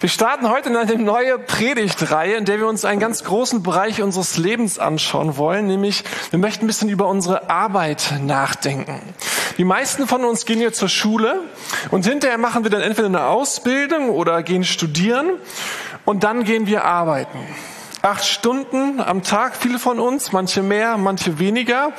Wir starten heute in eine neue Predigtreihe, in der wir uns einen ganz großen Bereich unseres Lebens anschauen wollen, nämlich wir möchten ein bisschen über unsere Arbeit nachdenken. Die meisten von uns gehen hier zur Schule und hinterher machen wir dann entweder eine Ausbildung oder gehen studieren und dann gehen wir arbeiten acht Stunden am Tag, viele von uns, manche mehr, manche weniger.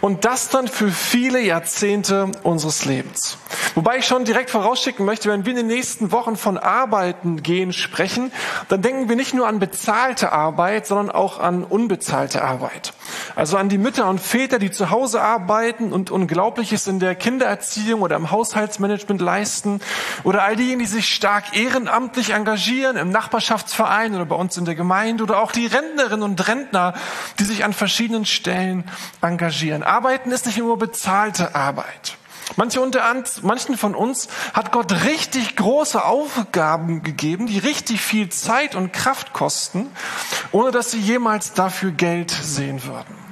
Und das dann für viele Jahrzehnte unseres Lebens. Wobei ich schon direkt vorausschicken möchte, wenn wir in den nächsten Wochen von Arbeiten gehen sprechen, dann denken wir nicht nur an bezahlte Arbeit, sondern auch an unbezahlte Arbeit. Also an die Mütter und Väter, die zu Hause arbeiten und Unglaubliches in der Kindererziehung oder im Haushaltsmanagement leisten. Oder all diejenigen, die sich stark ehrenamtlich engagieren im Nachbarschaftsverein oder bei uns in der Gemeinde oder auch die Rentnerinnen und Rentner, die sich an verschiedenen Stellen engagieren. Arbeiten ist nicht nur bezahlte Arbeit. Manche unter manchen von uns hat Gott richtig große Aufgaben gegeben, die richtig viel Zeit und Kraft kosten, ohne dass sie jemals dafür Geld sehen würden.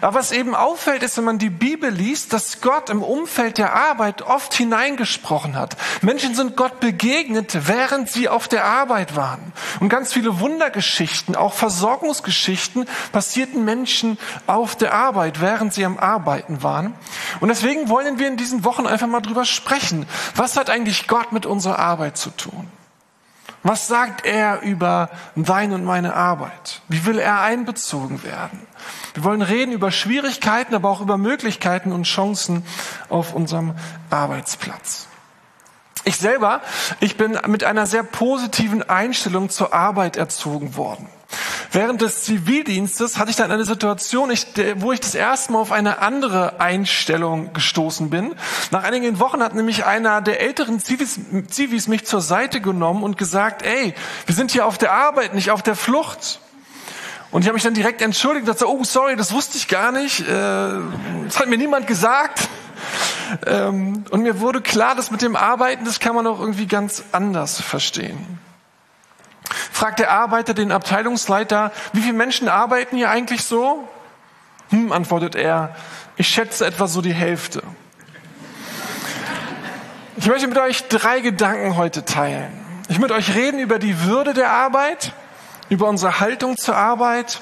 Aber was eben auffällt, ist, wenn man die Bibel liest, dass Gott im Umfeld der Arbeit oft hineingesprochen hat. Menschen sind Gott begegnet, während sie auf der Arbeit waren. Und ganz viele Wundergeschichten, auch Versorgungsgeschichten, passierten Menschen auf der Arbeit, während sie am Arbeiten waren. Und deswegen wollen wir in diesen Wochen einfach mal drüber sprechen. Was hat eigentlich Gott mit unserer Arbeit zu tun? Was sagt er über deine und meine Arbeit? Wie will er einbezogen werden? Wir wollen reden über Schwierigkeiten, aber auch über Möglichkeiten und Chancen auf unserem Arbeitsplatz. Ich selber, ich bin mit einer sehr positiven Einstellung zur Arbeit erzogen worden. Während des Zivildienstes hatte ich dann eine Situation, wo ich das erste Mal auf eine andere Einstellung gestoßen bin. Nach einigen Wochen hat nämlich einer der älteren Zivis, Zivis mich zur Seite genommen und gesagt, ey, wir sind hier auf der Arbeit, nicht auf der Flucht. Und ich habe mich dann direkt entschuldigt und dachte, oh sorry, das wusste ich gar nicht. Äh, das hat mir niemand gesagt. Ähm, und mir wurde klar, dass mit dem Arbeiten, das kann man auch irgendwie ganz anders verstehen. Fragt der Arbeiter den Abteilungsleiter, wie viele Menschen arbeiten hier eigentlich so? Hm, antwortet er, ich schätze etwa so die Hälfte. Ich möchte mit euch drei Gedanken heute teilen. Ich möchte euch reden über die Würde der Arbeit, über unsere Haltung zur Arbeit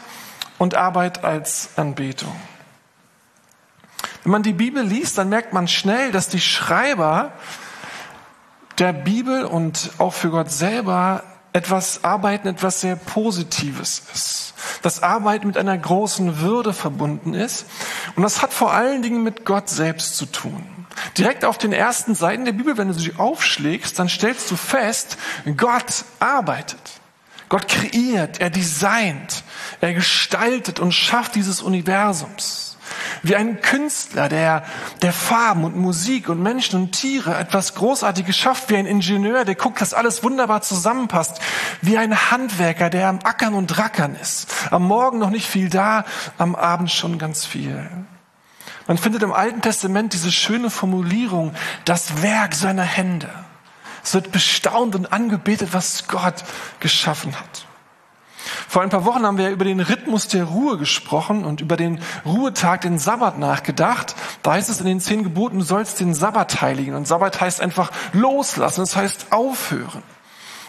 und Arbeit als Anbetung. Wenn man die Bibel liest, dann merkt man schnell, dass die Schreiber der Bibel und auch für Gott selber etwas Arbeiten etwas sehr Positives ist. Dass Arbeit mit einer großen Würde verbunden ist. Und das hat vor allen Dingen mit Gott selbst zu tun. Direkt auf den ersten Seiten der Bibel, wenn du sie aufschlägst, dann stellst du fest, Gott arbeitet. Gott kreiert, er designt, er gestaltet und schafft dieses Universums. Wie ein Künstler, der, der Farben und Musik und Menschen und Tiere etwas Großartiges schafft, wie ein Ingenieur, der guckt, dass alles wunderbar zusammenpasst, wie ein Handwerker, der am Ackern und Rackern ist. Am Morgen noch nicht viel da, am Abend schon ganz viel. Man findet im Alten Testament diese schöne Formulierung, das Werk seiner Hände. Es wird bestaunt und angebetet, was Gott geschaffen hat. Vor ein paar Wochen haben wir über den Rhythmus der Ruhe gesprochen und über den Ruhetag, den Sabbat nachgedacht. Da heißt es in den zehn Geboten, du sollst den Sabbat heiligen. Und Sabbat heißt einfach loslassen, das heißt aufhören.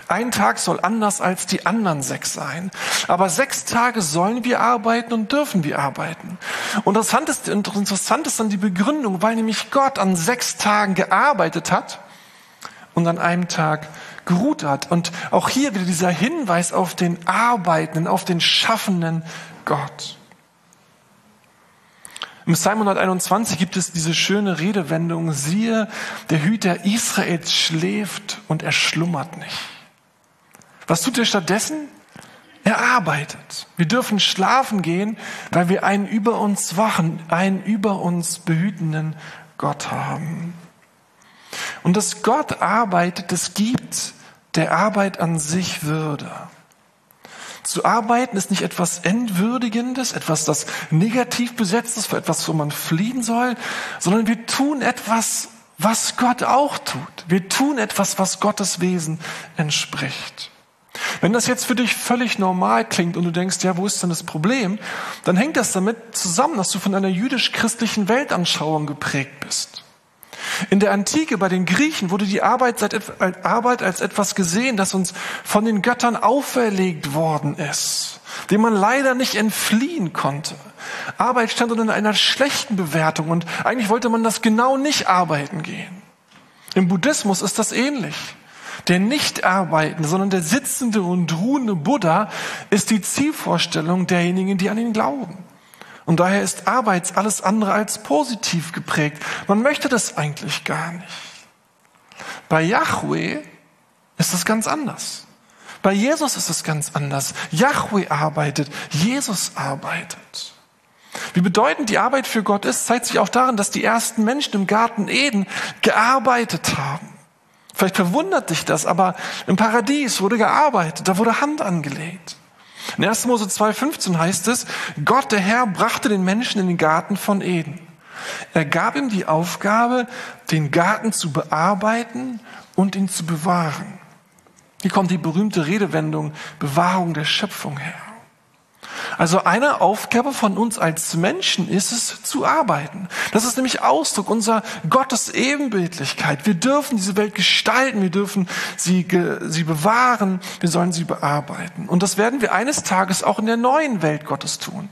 Ein Tag soll anders als die anderen sechs sein. Aber sechs Tage sollen wir arbeiten und dürfen wir arbeiten. Und interessant ist, interessant ist dann die Begründung, weil nämlich Gott an sechs Tagen gearbeitet hat und an einem Tag geruht hat. Und auch hier wieder dieser Hinweis auf den Arbeitenden, auf den schaffenden Gott. Im Psalm 121 gibt es diese schöne Redewendung, siehe, der Hüter Israels schläft und er schlummert nicht. Was tut er stattdessen? Er arbeitet. Wir dürfen schlafen gehen, weil wir einen über uns wachen, einen über uns behütenden Gott haben. Und dass Gott arbeitet, das gibt der Arbeit an sich Würde. Zu arbeiten ist nicht etwas Entwürdigendes, etwas, das negativ besetzt ist, für etwas, wo man fliehen soll, sondern wir tun etwas, was Gott auch tut. Wir tun etwas, was Gottes Wesen entspricht. Wenn das jetzt für dich völlig normal klingt und du denkst, ja, wo ist denn das Problem? Dann hängt das damit zusammen, dass du von einer jüdisch-christlichen Weltanschauung geprägt bist. In der Antike bei den Griechen wurde die Arbeit, Arbeit als etwas gesehen, das uns von den Göttern auferlegt worden ist, dem man leider nicht entfliehen konnte. Arbeit stand unter einer schlechten Bewertung und eigentlich wollte man das genau nicht arbeiten gehen. Im Buddhismus ist das ähnlich. Der nicht arbeitende, sondern der sitzende und ruhende Buddha ist die Zielvorstellung derjenigen, die an ihn glauben. Und daher ist Arbeit alles andere als positiv geprägt. Man möchte das eigentlich gar nicht. Bei Yahweh ist es ganz anders. Bei Jesus ist es ganz anders. Yahweh arbeitet, Jesus arbeitet. Wie bedeutend die Arbeit für Gott ist, zeigt sich auch darin, dass die ersten Menschen im Garten Eden gearbeitet haben. Vielleicht verwundert dich das, aber im Paradies wurde gearbeitet, da wurde Hand angelegt. In 1. Mose 2,15 heißt es, Gott, der Herr, brachte den Menschen in den Garten von Eden. Er gab ihm die Aufgabe, den Garten zu bearbeiten und ihn zu bewahren. Hier kommt die berühmte Redewendung Bewahrung der Schöpfung her. Also eine Aufgabe von uns als Menschen ist es, zu arbeiten. Das ist nämlich Ausdruck unserer Gottes Ebenbildlichkeit. Wir dürfen diese Welt gestalten, wir dürfen sie, sie bewahren, wir sollen sie bearbeiten. Und das werden wir eines Tages auch in der neuen Welt Gottes tun.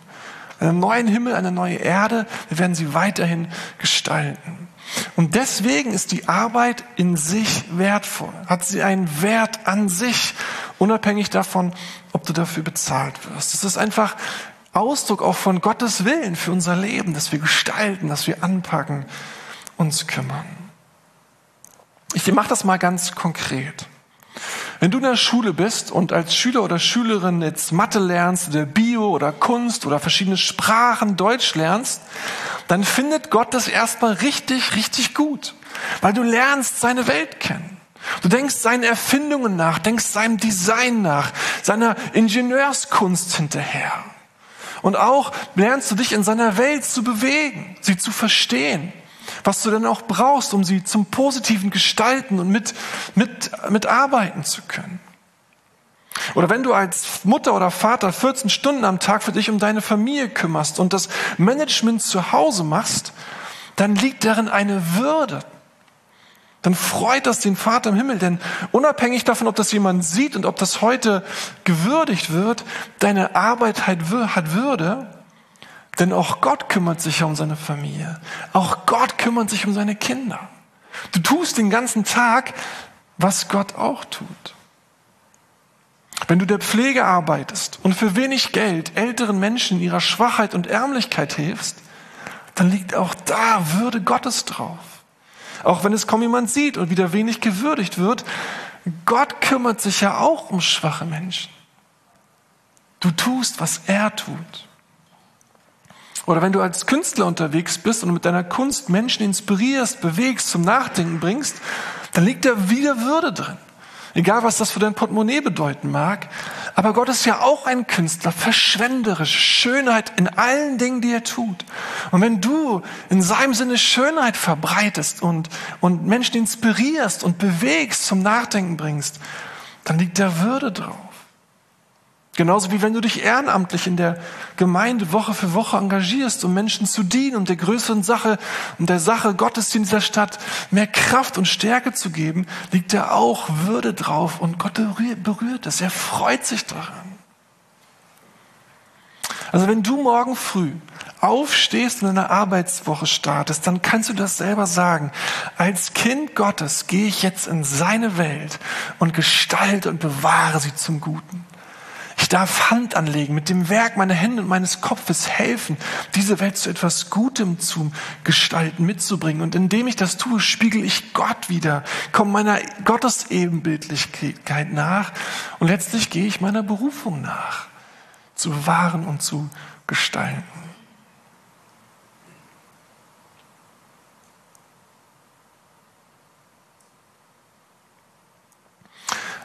Einen neuen Himmel, eine neue Erde, wir werden sie weiterhin gestalten. Und deswegen ist die Arbeit in sich wertvoll, hat sie einen Wert an sich, unabhängig davon, ob du dafür bezahlt wirst. Es ist einfach Ausdruck auch von Gottes Willen für unser Leben, dass wir gestalten, dass wir anpacken, uns kümmern. Ich mache das mal ganz konkret. Wenn du in der Schule bist und als Schüler oder Schülerin jetzt Mathe lernst oder Bio oder Kunst oder verschiedene Sprachen Deutsch lernst, dann findet Gott das erstmal richtig, richtig gut, weil du lernst seine Welt kennen. Du denkst seinen Erfindungen nach, denkst seinem Design nach, seiner Ingenieurskunst hinterher. Und auch lernst du dich in seiner Welt zu bewegen, sie zu verstehen, was du dann auch brauchst, um sie zum Positiven gestalten und mit, mit, mitarbeiten zu können. Oder wenn du als Mutter oder Vater 14 Stunden am Tag für dich um deine Familie kümmerst und das Management zu Hause machst, dann liegt darin eine Würde, dann freut das den Vater im Himmel, denn unabhängig davon, ob das jemand sieht und ob das heute gewürdigt wird, deine Arbeit hat Würde, denn auch Gott kümmert sich ja um seine Familie. Auch Gott kümmert sich um seine Kinder. Du tust den ganzen Tag, was Gott auch tut. Wenn du der Pflege arbeitest und für wenig Geld älteren Menschen in ihrer Schwachheit und Ärmlichkeit hilfst, dann liegt auch da Würde Gottes drauf. Auch wenn es kaum jemand sieht und wieder wenig gewürdigt wird, Gott kümmert sich ja auch um schwache Menschen. Du tust, was er tut. Oder wenn du als Künstler unterwegs bist und mit deiner Kunst Menschen inspirierst, bewegst, zum Nachdenken bringst, dann liegt da wieder Würde drin. Egal, was das für dein Portemonnaie bedeuten mag. Aber Gott ist ja auch ein Künstler, verschwenderisch, Schönheit in allen Dingen, die er tut. Und wenn du in seinem Sinne Schönheit verbreitest und, und Menschen inspirierst und bewegst, zum Nachdenken bringst, dann liegt da Würde drauf. Genauso wie wenn du dich ehrenamtlich in der Gemeinde Woche für Woche engagierst, um Menschen zu dienen und der größeren Sache und der Sache Gottes in dieser Stadt mehr Kraft und Stärke zu geben, liegt da auch Würde drauf und Gott berührt es. Er freut sich daran. Also wenn du morgen früh aufstehst und in einer Arbeitswoche startest, dann kannst du das selber sagen. Als Kind Gottes gehe ich jetzt in seine Welt und gestalte und bewahre sie zum Guten. Ich darf Hand anlegen, mit dem Werk meiner Hände und meines Kopfes helfen, diese Welt zu etwas Gutem zu gestalten, mitzubringen. Und indem ich das tue, spiegel ich Gott wieder, komme meiner Gottesebenbildlichkeit nach und letztlich gehe ich meiner Berufung nach, zu bewahren und zu gestalten.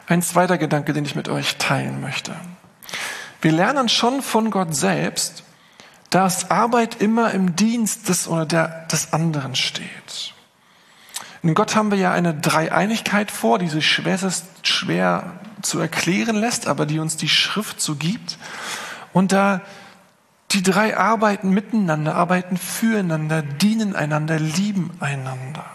Ein zweiter Gedanke, den ich mit euch teilen möchte. Wir lernen schon von Gott selbst, dass Arbeit immer im Dienst des oder der, des anderen steht. In Gott haben wir ja eine Dreieinigkeit vor, die sich schwerst, schwer zu erklären lässt, aber die uns die Schrift so gibt. Und da die drei arbeiten miteinander, arbeiten füreinander, dienen einander, lieben einander.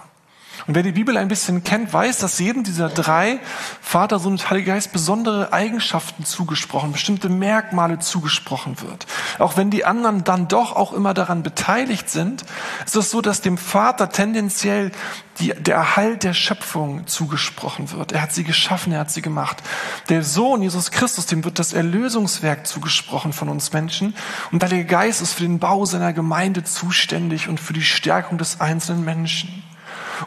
Und wer die Bibel ein bisschen kennt, weiß, dass jedem dieser drei Vater, Sohn und Heiliger Geist besondere Eigenschaften zugesprochen, bestimmte Merkmale zugesprochen wird. Auch wenn die anderen dann doch auch immer daran beteiligt sind, ist es so, dass dem Vater tendenziell die, der Erhalt der Schöpfung zugesprochen wird. Er hat sie geschaffen, er hat sie gemacht. Der Sohn Jesus Christus, dem wird das Erlösungswerk zugesprochen von uns Menschen. Und der Heilige Geist ist für den Bau seiner Gemeinde zuständig und für die Stärkung des einzelnen Menschen.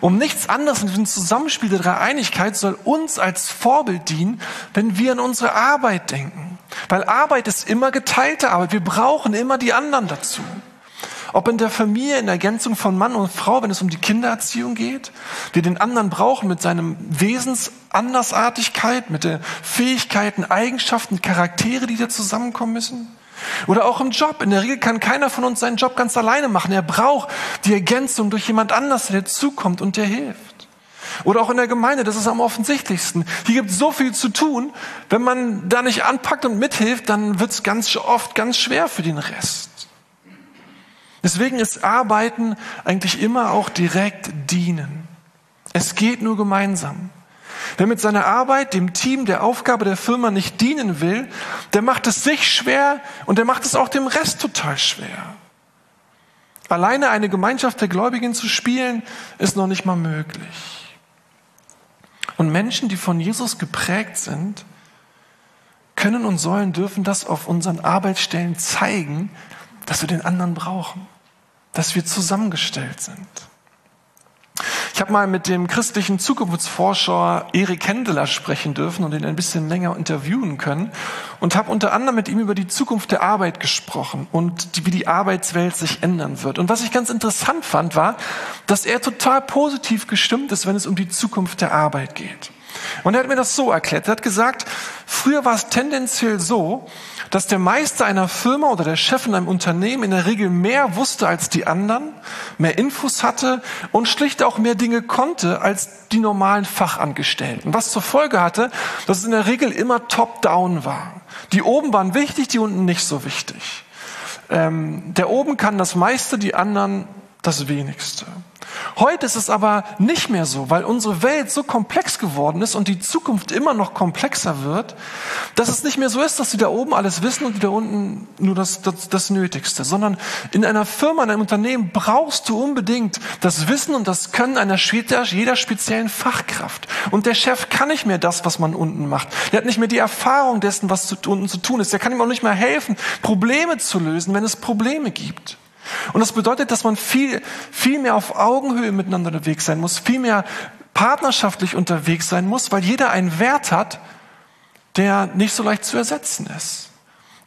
Um nichts anderes in diesem Zusammenspiel der Dreieinigkeit soll uns als Vorbild dienen, wenn wir an unsere Arbeit denken. Weil Arbeit ist immer geteilte Arbeit. Wir brauchen immer die anderen dazu. Ob in der Familie, in der Ergänzung von Mann und Frau, wenn es um die Kindererziehung geht, wir den anderen brauchen mit seinem Wesensandersartigkeit, mit den Fähigkeiten, Eigenschaften, Charaktere, die da zusammenkommen müssen. Oder auch im Job. In der Regel kann keiner von uns seinen Job ganz alleine machen. Er braucht die Ergänzung durch jemand anders, der zukommt und der hilft. Oder auch in der Gemeinde, das ist am offensichtlichsten. Hier gibt es so viel zu tun. Wenn man da nicht anpackt und mithilft, dann wird es ganz oft ganz schwer für den Rest. Deswegen ist Arbeiten eigentlich immer auch direkt dienen. Es geht nur gemeinsam. Wer mit seiner Arbeit dem Team, der Aufgabe der Firma nicht dienen will, der macht es sich schwer und der macht es auch dem Rest total schwer. Alleine eine Gemeinschaft der Gläubigen zu spielen, ist noch nicht mal möglich. Und Menschen, die von Jesus geprägt sind, können und sollen, dürfen das auf unseren Arbeitsstellen zeigen, dass wir den anderen brauchen, dass wir zusammengestellt sind. Ich habe mal mit dem christlichen Zukunftsforscher Erik Hendeler sprechen dürfen und ihn ein bisschen länger interviewen können und habe unter anderem mit ihm über die Zukunft der Arbeit gesprochen und die, wie die Arbeitswelt sich ändern wird. Und was ich ganz interessant fand, war, dass er total positiv gestimmt ist, wenn es um die Zukunft der Arbeit geht. Und er hat mir das so erklärt. Er hat gesagt, früher war es tendenziell so, dass der Meister einer Firma oder der Chef in einem Unternehmen in der Regel mehr wusste als die anderen, mehr Infos hatte und schlicht auch mehr Dinge konnte als die normalen Fachangestellten. Was zur Folge hatte, dass es in der Regel immer top-down war. Die oben waren wichtig, die unten nicht so wichtig. Ähm, der oben kann das meiste, die anderen das wenigste. Heute ist es aber nicht mehr so, weil unsere Welt so komplex geworden ist und die Zukunft immer noch komplexer wird, dass es nicht mehr so ist, dass die da oben alles wissen und die da unten nur das, das, das Nötigste, sondern in einer Firma, in einem Unternehmen brauchst du unbedingt das Wissen und das Können einer jeder speziellen Fachkraft. Und der Chef kann nicht mehr das, was man unten macht. Der hat nicht mehr die Erfahrung dessen, was unten zu tun ist. Der kann ihm auch nicht mehr helfen, Probleme zu lösen, wenn es Probleme gibt. Und das bedeutet, dass man viel, viel mehr auf Augenhöhe miteinander unterwegs sein muss, viel mehr partnerschaftlich unterwegs sein muss, weil jeder einen Wert hat, der nicht so leicht zu ersetzen ist.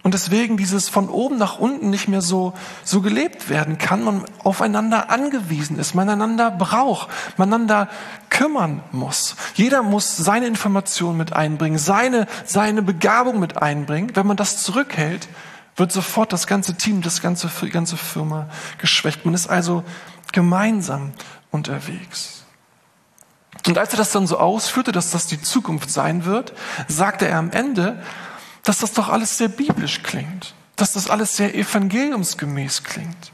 Und deswegen dieses von oben nach unten nicht mehr so, so gelebt werden kann, man aufeinander angewiesen ist, man einander braucht, man einander kümmern muss. Jeder muss seine Informationen mit einbringen, seine, seine Begabung mit einbringen. Wenn man das zurückhält, wird sofort das ganze Team, das ganze, die ganze Firma geschwächt. Man ist also gemeinsam unterwegs. Und als er das dann so ausführte, dass das die Zukunft sein wird, sagte er am Ende, dass das doch alles sehr biblisch klingt, dass das alles sehr evangeliumsgemäß klingt.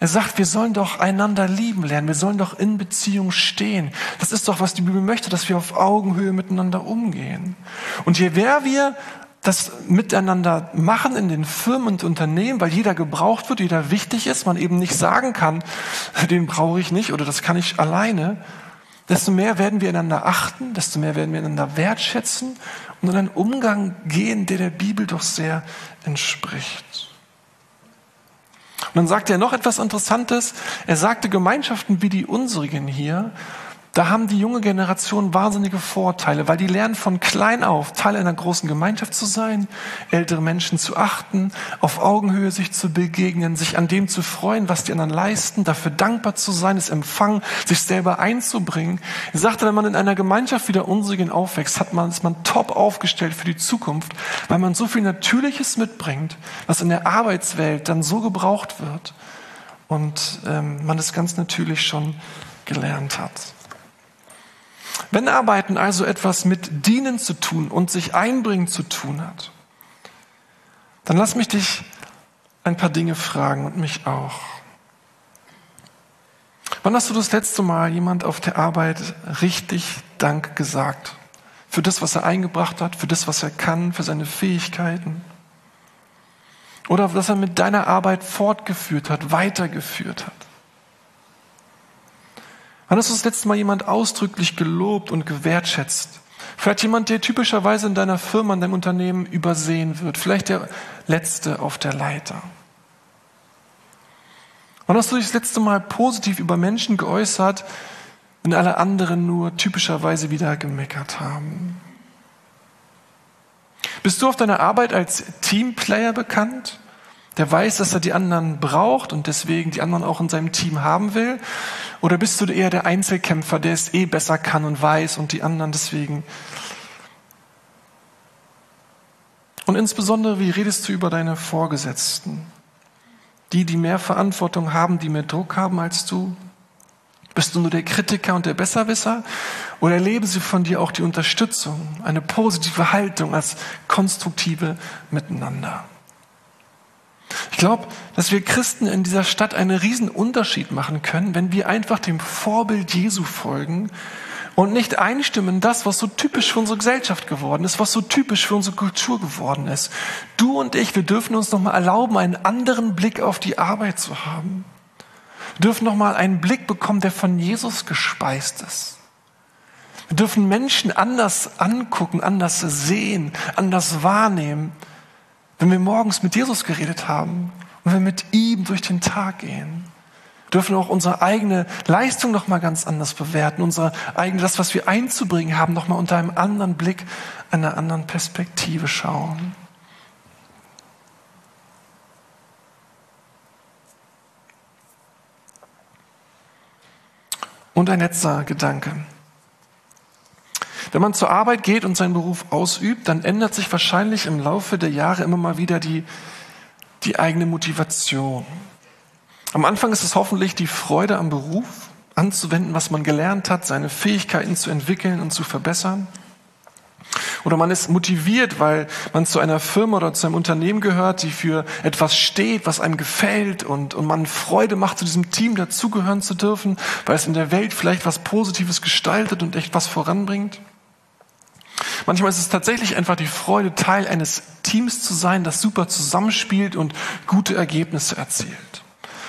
Er sagt, wir sollen doch einander lieben lernen, wir sollen doch in Beziehung stehen. Das ist doch, was die Bibel möchte, dass wir auf Augenhöhe miteinander umgehen. Und je mehr wir das miteinander machen in den Firmen und Unternehmen, weil jeder gebraucht wird, jeder wichtig ist, man eben nicht sagen kann, den brauche ich nicht oder das kann ich alleine, desto mehr werden wir einander achten, desto mehr werden wir einander wertschätzen und in einen Umgang gehen, der der Bibel doch sehr entspricht. Und dann sagte er noch etwas Interessantes. Er sagte, Gemeinschaften wie die unsrigen hier da haben die junge Generation wahnsinnige Vorteile, weil die lernen von klein auf, Teil einer großen Gemeinschaft zu sein, ältere Menschen zu achten, auf Augenhöhe sich zu begegnen, sich an dem zu freuen, was die anderen leisten, dafür dankbar zu sein, es empfangen, sich selber einzubringen. Er sagte, wenn man in einer Gemeinschaft wie der unsrigen aufwächst, hat man, ist man top aufgestellt für die Zukunft, weil man so viel Natürliches mitbringt, was in der Arbeitswelt dann so gebraucht wird und ähm, man es ganz natürlich schon gelernt hat. Wenn Arbeiten also etwas mit Dienen zu tun und sich einbringen zu tun hat, dann lass mich dich ein paar Dinge fragen und mich auch. Wann hast du das letzte Mal jemand auf der Arbeit richtig Dank gesagt? Für das, was er eingebracht hat, für das, was er kann, für seine Fähigkeiten? Oder dass er mit deiner Arbeit fortgeführt hat, weitergeführt hat? Wann hast du das letzte Mal jemand ausdrücklich gelobt und gewertschätzt? Vielleicht jemand, der typischerweise in deiner Firma, in deinem Unternehmen übersehen wird. Vielleicht der Letzte auf der Leiter. Wann hast du dich das letzte Mal positiv über Menschen geäußert, wenn alle anderen nur typischerweise wieder gemeckert haben? Bist du auf deiner Arbeit als Teamplayer bekannt? Der weiß, dass er die anderen braucht und deswegen die anderen auch in seinem Team haben will? Oder bist du eher der Einzelkämpfer, der es eh besser kann und weiß und die anderen deswegen? Und insbesondere, wie redest du über deine Vorgesetzten? Die, die mehr Verantwortung haben, die mehr Druck haben als du? Bist du nur der Kritiker und der Besserwisser? Oder erleben sie von dir auch die Unterstützung, eine positive Haltung als konstruktive Miteinander? Ich glaube, dass wir Christen in dieser Stadt einen riesen Unterschied machen können, wenn wir einfach dem Vorbild Jesu folgen und nicht einstimmen das, was so typisch für unsere Gesellschaft geworden ist, was so typisch für unsere Kultur geworden ist. Du und ich, wir dürfen uns nochmal erlauben, einen anderen Blick auf die Arbeit zu haben. Wir dürfen nochmal einen Blick bekommen, der von Jesus gespeist ist. Wir dürfen Menschen anders angucken, anders sehen, anders wahrnehmen, wenn wir morgens mit Jesus geredet haben und wir mit ihm durch den Tag gehen dürfen auch unsere eigene Leistung noch mal ganz anders bewerten, unsere eigene, das, was wir einzubringen haben, noch mal unter einem anderen Blick, einer anderen Perspektive schauen. Und ein letzter Gedanke. Wenn man zur Arbeit geht und seinen Beruf ausübt, dann ändert sich wahrscheinlich im Laufe der Jahre immer mal wieder die, die eigene Motivation. Am Anfang ist es hoffentlich die Freude am Beruf, anzuwenden, was man gelernt hat, seine Fähigkeiten zu entwickeln und zu verbessern. Oder man ist motiviert, weil man zu einer Firma oder zu einem Unternehmen gehört, die für etwas steht, was einem gefällt und, und man Freude macht, zu diesem Team dazugehören zu dürfen, weil es in der Welt vielleicht was Positives gestaltet und echt was voranbringt. Manchmal ist es tatsächlich einfach die Freude, Teil eines Teams zu sein, das super zusammenspielt und gute Ergebnisse erzielt.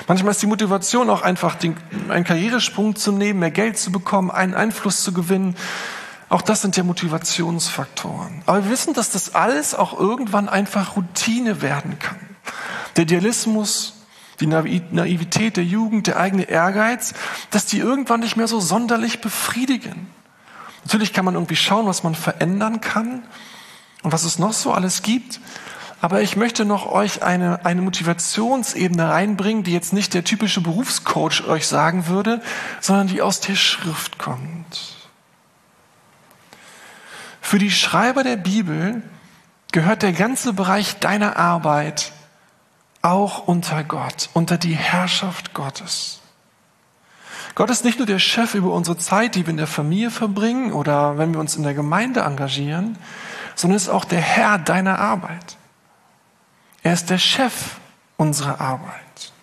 Manchmal ist die Motivation auch einfach, den, einen Karrieresprung zu nehmen, mehr Geld zu bekommen, einen Einfluss zu gewinnen. Auch das sind ja Motivationsfaktoren. Aber wir wissen, dass das alles auch irgendwann einfach Routine werden kann. Der Idealismus, die Naivität der Jugend, der eigene Ehrgeiz, dass die irgendwann nicht mehr so sonderlich befriedigen. Natürlich kann man irgendwie schauen, was man verändern kann und was es noch so alles gibt. Aber ich möchte noch euch eine, eine Motivationsebene reinbringen, die jetzt nicht der typische Berufscoach euch sagen würde, sondern die aus der Schrift kommt. Für die Schreiber der Bibel gehört der ganze Bereich deiner Arbeit auch unter Gott, unter die Herrschaft Gottes. Gott ist nicht nur der Chef über unsere Zeit, die wir in der Familie verbringen oder wenn wir uns in der Gemeinde engagieren, sondern ist auch der Herr deiner Arbeit. Er ist der Chef unserer Arbeit.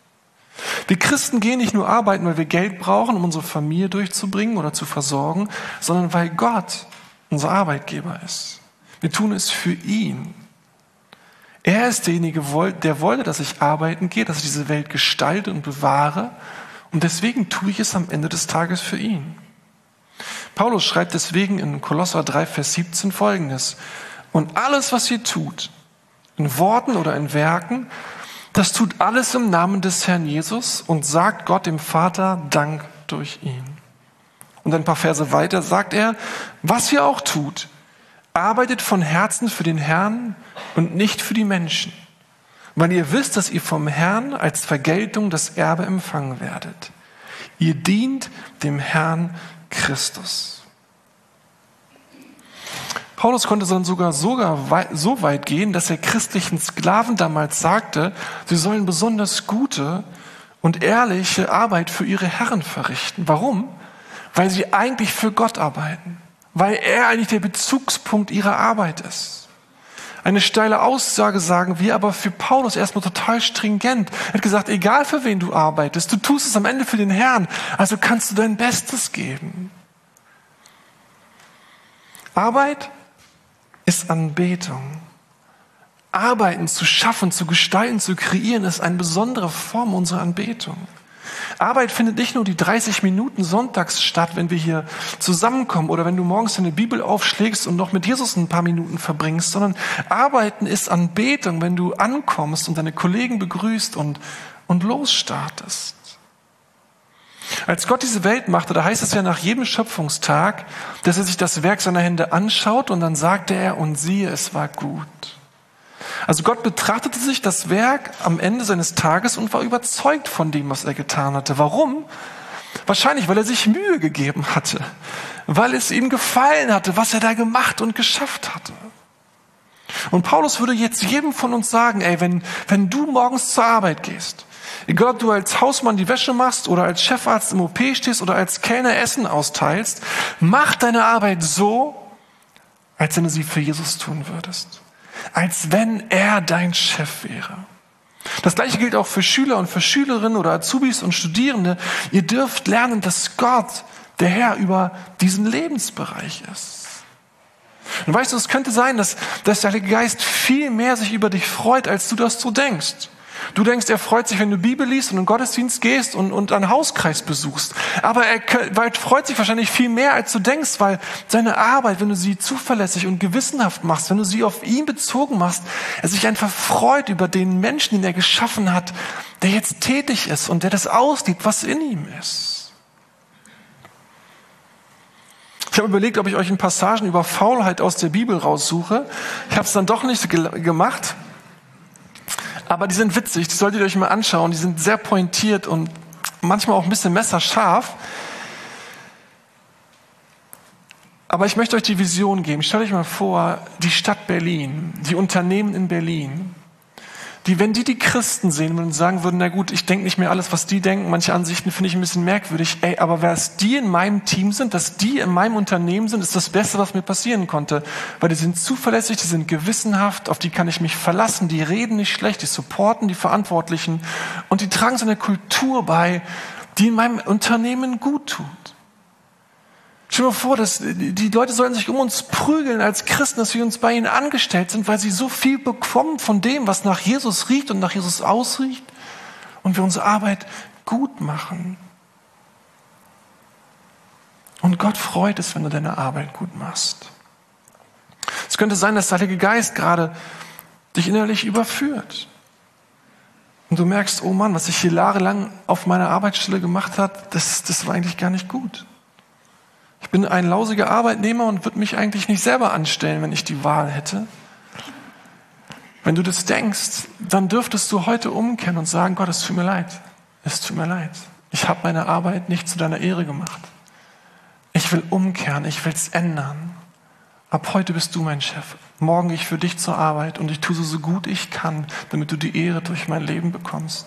Wir Christen gehen nicht nur arbeiten, weil wir Geld brauchen, um unsere Familie durchzubringen oder zu versorgen, sondern weil Gott unser Arbeitgeber ist. Wir tun es für ihn. Er ist derjenige, der wollte, dass ich arbeiten gehe, dass ich diese Welt gestalte und bewahre. Und deswegen tue ich es am Ende des Tages für ihn. Paulus schreibt deswegen in Kolosser 3, Vers 17 folgendes. Und alles, was ihr tut, in Worten oder in Werken, das tut alles im Namen des Herrn Jesus und sagt Gott dem Vater Dank durch ihn. Und ein paar Verse weiter sagt er, was ihr auch tut, arbeitet von Herzen für den Herrn und nicht für die Menschen, weil ihr wisst, dass ihr vom Herrn als Vergeltung das Erbe empfangen werdet. Ihr dient dem Herrn Christus. Paulus konnte dann sogar, sogar so weit gehen, dass er christlichen Sklaven damals sagte, sie sollen besonders gute und ehrliche Arbeit für ihre Herren verrichten. Warum? Weil sie eigentlich für Gott arbeiten. Weil er eigentlich der Bezugspunkt ihrer Arbeit ist. Eine steile Aussage, sagen wir, aber für Paulus erstmal total stringent. Er hat gesagt, egal für wen du arbeitest, du tust es am Ende für den Herrn, also kannst du dein Bestes geben. Arbeit ist Anbetung. Arbeiten, zu schaffen, zu gestalten, zu kreieren, ist eine besondere Form unserer Anbetung. Arbeit findet nicht nur die 30 Minuten sonntags statt, wenn wir hier zusammenkommen oder wenn du morgens deine Bibel aufschlägst und noch mit Jesus ein paar Minuten verbringst, sondern Arbeiten ist Anbetung, wenn du ankommst und deine Kollegen begrüßt und, und losstartest. Als Gott diese Welt machte, da heißt es ja nach jedem Schöpfungstag, dass er sich das Werk seiner Hände anschaut und dann sagte er, und siehe, es war gut. Also Gott betrachtete sich das Werk am Ende seines Tages und war überzeugt von dem, was er getan hatte. Warum? Wahrscheinlich, weil er sich Mühe gegeben hatte, weil es ihm gefallen hatte, was er da gemacht und geschafft hatte. Und Paulus würde jetzt jedem von uns sagen, ey, wenn, wenn du morgens zur Arbeit gehst, egal ob du als Hausmann die Wäsche machst oder als Chefarzt im OP stehst oder als Kellner Essen austeilst, mach deine Arbeit so, als wenn du sie für Jesus tun würdest als wenn er dein Chef wäre. Das gleiche gilt auch für Schüler und für Schülerinnen oder Azubis und Studierende. Ihr dürft lernen, dass Gott der Herr über diesen Lebensbereich ist. Und weißt du, es könnte sein, dass, dass der Heilige Geist viel mehr sich über dich freut, als du das so denkst. Du denkst, er freut sich, wenn du Bibel liest und in den Gottesdienst gehst und, und einen Hauskreis besuchst. Aber er freut sich wahrscheinlich viel mehr, als du denkst, weil seine Arbeit, wenn du sie zuverlässig und gewissenhaft machst, wenn du sie auf ihn bezogen machst, er sich einfach freut über den Menschen, den er geschaffen hat, der jetzt tätig ist und der das ausliebt, was in ihm ist. Ich habe überlegt, ob ich euch in Passagen über Faulheit aus der Bibel raussuche. Ich habe es dann doch nicht gemacht. Aber die sind witzig, die solltet ihr euch mal anschauen. Die sind sehr pointiert und manchmal auch ein bisschen messerscharf. Aber ich möchte euch die Vision geben. Stellt euch mal vor, die Stadt Berlin, die Unternehmen in Berlin, die, wenn die die Christen sehen und sagen würden, na gut, ich denke nicht mehr alles, was die denken, manche Ansichten finde ich ein bisschen merkwürdig, ey, aber wer es die in meinem Team sind, dass die in meinem Unternehmen sind, ist das Beste, was mir passieren konnte, weil die sind zuverlässig, die sind gewissenhaft, auf die kann ich mich verlassen, die reden nicht schlecht, die supporten die Verantwortlichen und die tragen so eine Kultur bei, die in meinem Unternehmen gut tut. Stell dir mal vor, dass die Leute sollen sich um uns prügeln als Christen, dass wir uns bei ihnen angestellt sind, weil sie so viel bekommen von dem, was nach Jesus riecht und nach Jesus ausriecht und wir unsere Arbeit gut machen. Und Gott freut es, wenn du deine Arbeit gut machst. Es könnte sein, dass der Heilige Geist gerade dich innerlich überführt. Und du merkst, oh Mann, was ich hier jahrelang auf meiner Arbeitsstelle gemacht habe, das, das war eigentlich gar nicht gut. Ich bin ein lausiger Arbeitnehmer und würde mich eigentlich nicht selber anstellen, wenn ich die Wahl hätte. Wenn du das denkst, dann dürftest du heute umkehren und sagen, Gott, es tut mir leid. Es tut mir leid. Ich habe meine Arbeit nicht zu deiner Ehre gemacht. Ich will umkehren, ich will es ändern. Ab heute bist du mein Chef. Morgen gehe ich für dich zur Arbeit und ich tue so, so gut ich kann, damit du die Ehre durch mein Leben bekommst.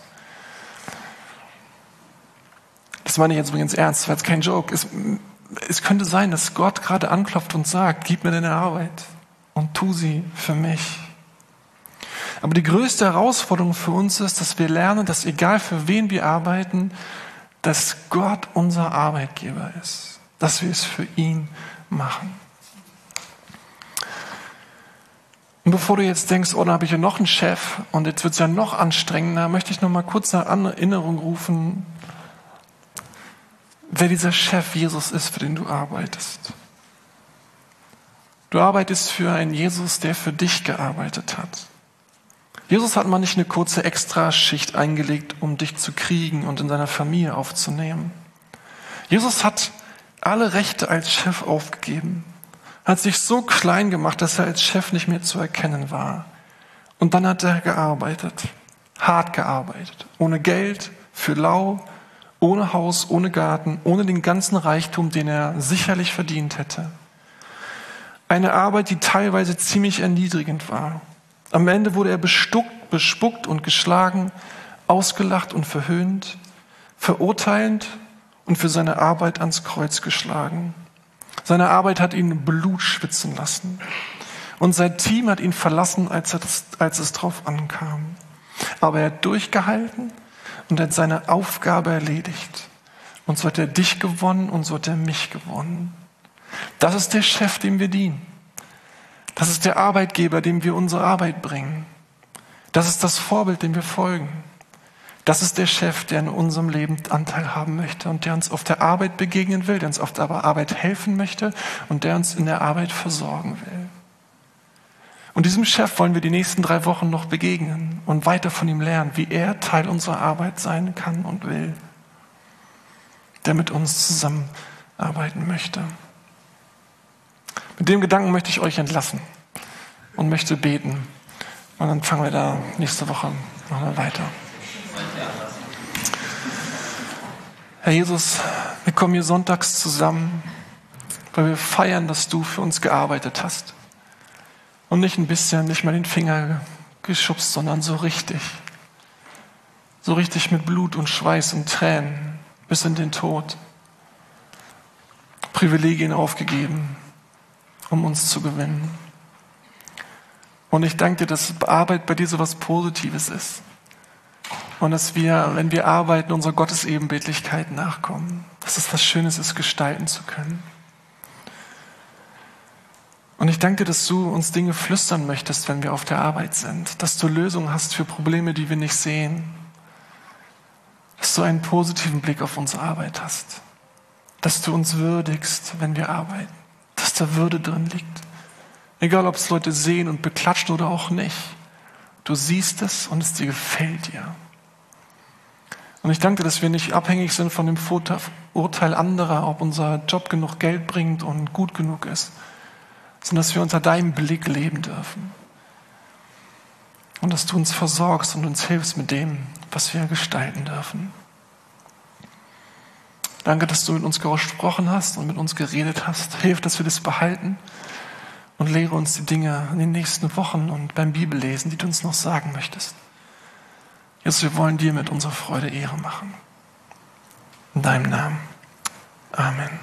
Das meine ich jetzt übrigens ernst, weil es kein Joke ist es könnte sein, dass Gott gerade anklopft und sagt, gib mir deine Arbeit und tu sie für mich. Aber die größte Herausforderung für uns ist, dass wir lernen, dass egal für wen wir arbeiten, dass Gott unser Arbeitgeber ist, dass wir es für ihn machen. Und bevor du jetzt denkst, oh, da habe ich ja noch einen Chef und jetzt wird es ja noch anstrengender, möchte ich noch mal kurz eine Erinnerung rufen, wer dieser Chef Jesus ist, für den du arbeitest. Du arbeitest für einen Jesus, der für dich gearbeitet hat. Jesus hat mal nicht eine kurze Extraschicht eingelegt, um dich zu kriegen und in deiner Familie aufzunehmen. Jesus hat alle Rechte als Chef aufgegeben, hat sich so klein gemacht, dass er als Chef nicht mehr zu erkennen war. Und dann hat er gearbeitet, hart gearbeitet, ohne Geld, für lau, ohne Haus, ohne Garten, ohne den ganzen Reichtum, den er sicherlich verdient hätte. Eine Arbeit, die teilweise ziemlich erniedrigend war. Am Ende wurde er bestuckt, bespuckt und geschlagen, ausgelacht und verhöhnt, verurteilend und für seine Arbeit ans Kreuz geschlagen. Seine Arbeit hat ihn Blut schwitzen lassen. Und sein Team hat ihn verlassen, als, er als es drauf ankam. Aber er hat durchgehalten und hat seine Aufgabe erledigt. Und so hat er dich gewonnen und so hat er mich gewonnen. Das ist der Chef, dem wir dienen. Das ist der Arbeitgeber, dem wir unsere Arbeit bringen. Das ist das Vorbild, dem wir folgen. Das ist der Chef, der in unserem Leben Anteil haben möchte und der uns auf der Arbeit begegnen will, der uns auf der Arbeit helfen möchte und der uns in der Arbeit versorgen will. Und diesem Chef wollen wir die nächsten drei Wochen noch begegnen und weiter von ihm lernen, wie er Teil unserer Arbeit sein kann und will, der mit uns zusammenarbeiten möchte. Mit dem Gedanken möchte ich euch entlassen und möchte beten. Und dann fangen wir da nächste Woche noch weiter. Herr Jesus, wir kommen hier sonntags zusammen, weil wir feiern, dass du für uns gearbeitet hast. Und nicht ein bisschen, nicht mal den Finger geschubst, sondern so richtig. So richtig mit Blut und Schweiß und Tränen bis in den Tod. Privilegien aufgegeben, um uns zu gewinnen. Und ich danke dir, dass Arbeit bei dir so was Positives ist. Und dass wir, wenn wir arbeiten, unserer Gottesebenbildlichkeit nachkommen. Dass es was Schönes ist, gestalten zu können. Und ich danke dass du uns Dinge flüstern möchtest, wenn wir auf der Arbeit sind. Dass du Lösungen hast für Probleme, die wir nicht sehen. Dass du einen positiven Blick auf unsere Arbeit hast. Dass du uns würdigst, wenn wir arbeiten. Dass da Würde drin liegt. Egal, ob es Leute sehen und beklatschen oder auch nicht. Du siehst es und es dir gefällt dir. Und ich danke, dass wir nicht abhängig sind von dem Urteil anderer, ob unser Job genug Geld bringt und gut genug ist, sondern dass wir unter deinem Blick leben dürfen. Und dass du uns versorgst und uns hilfst mit dem, was wir gestalten dürfen. Danke, dass du mit uns gesprochen hast und mit uns geredet hast. Hilf, dass wir das behalten und lehre uns die Dinge in den nächsten Wochen und beim Bibellesen, die du uns noch sagen möchtest. Jesus, wir wollen dir mit unserer Freude Ehre machen. In deinem Namen. Amen.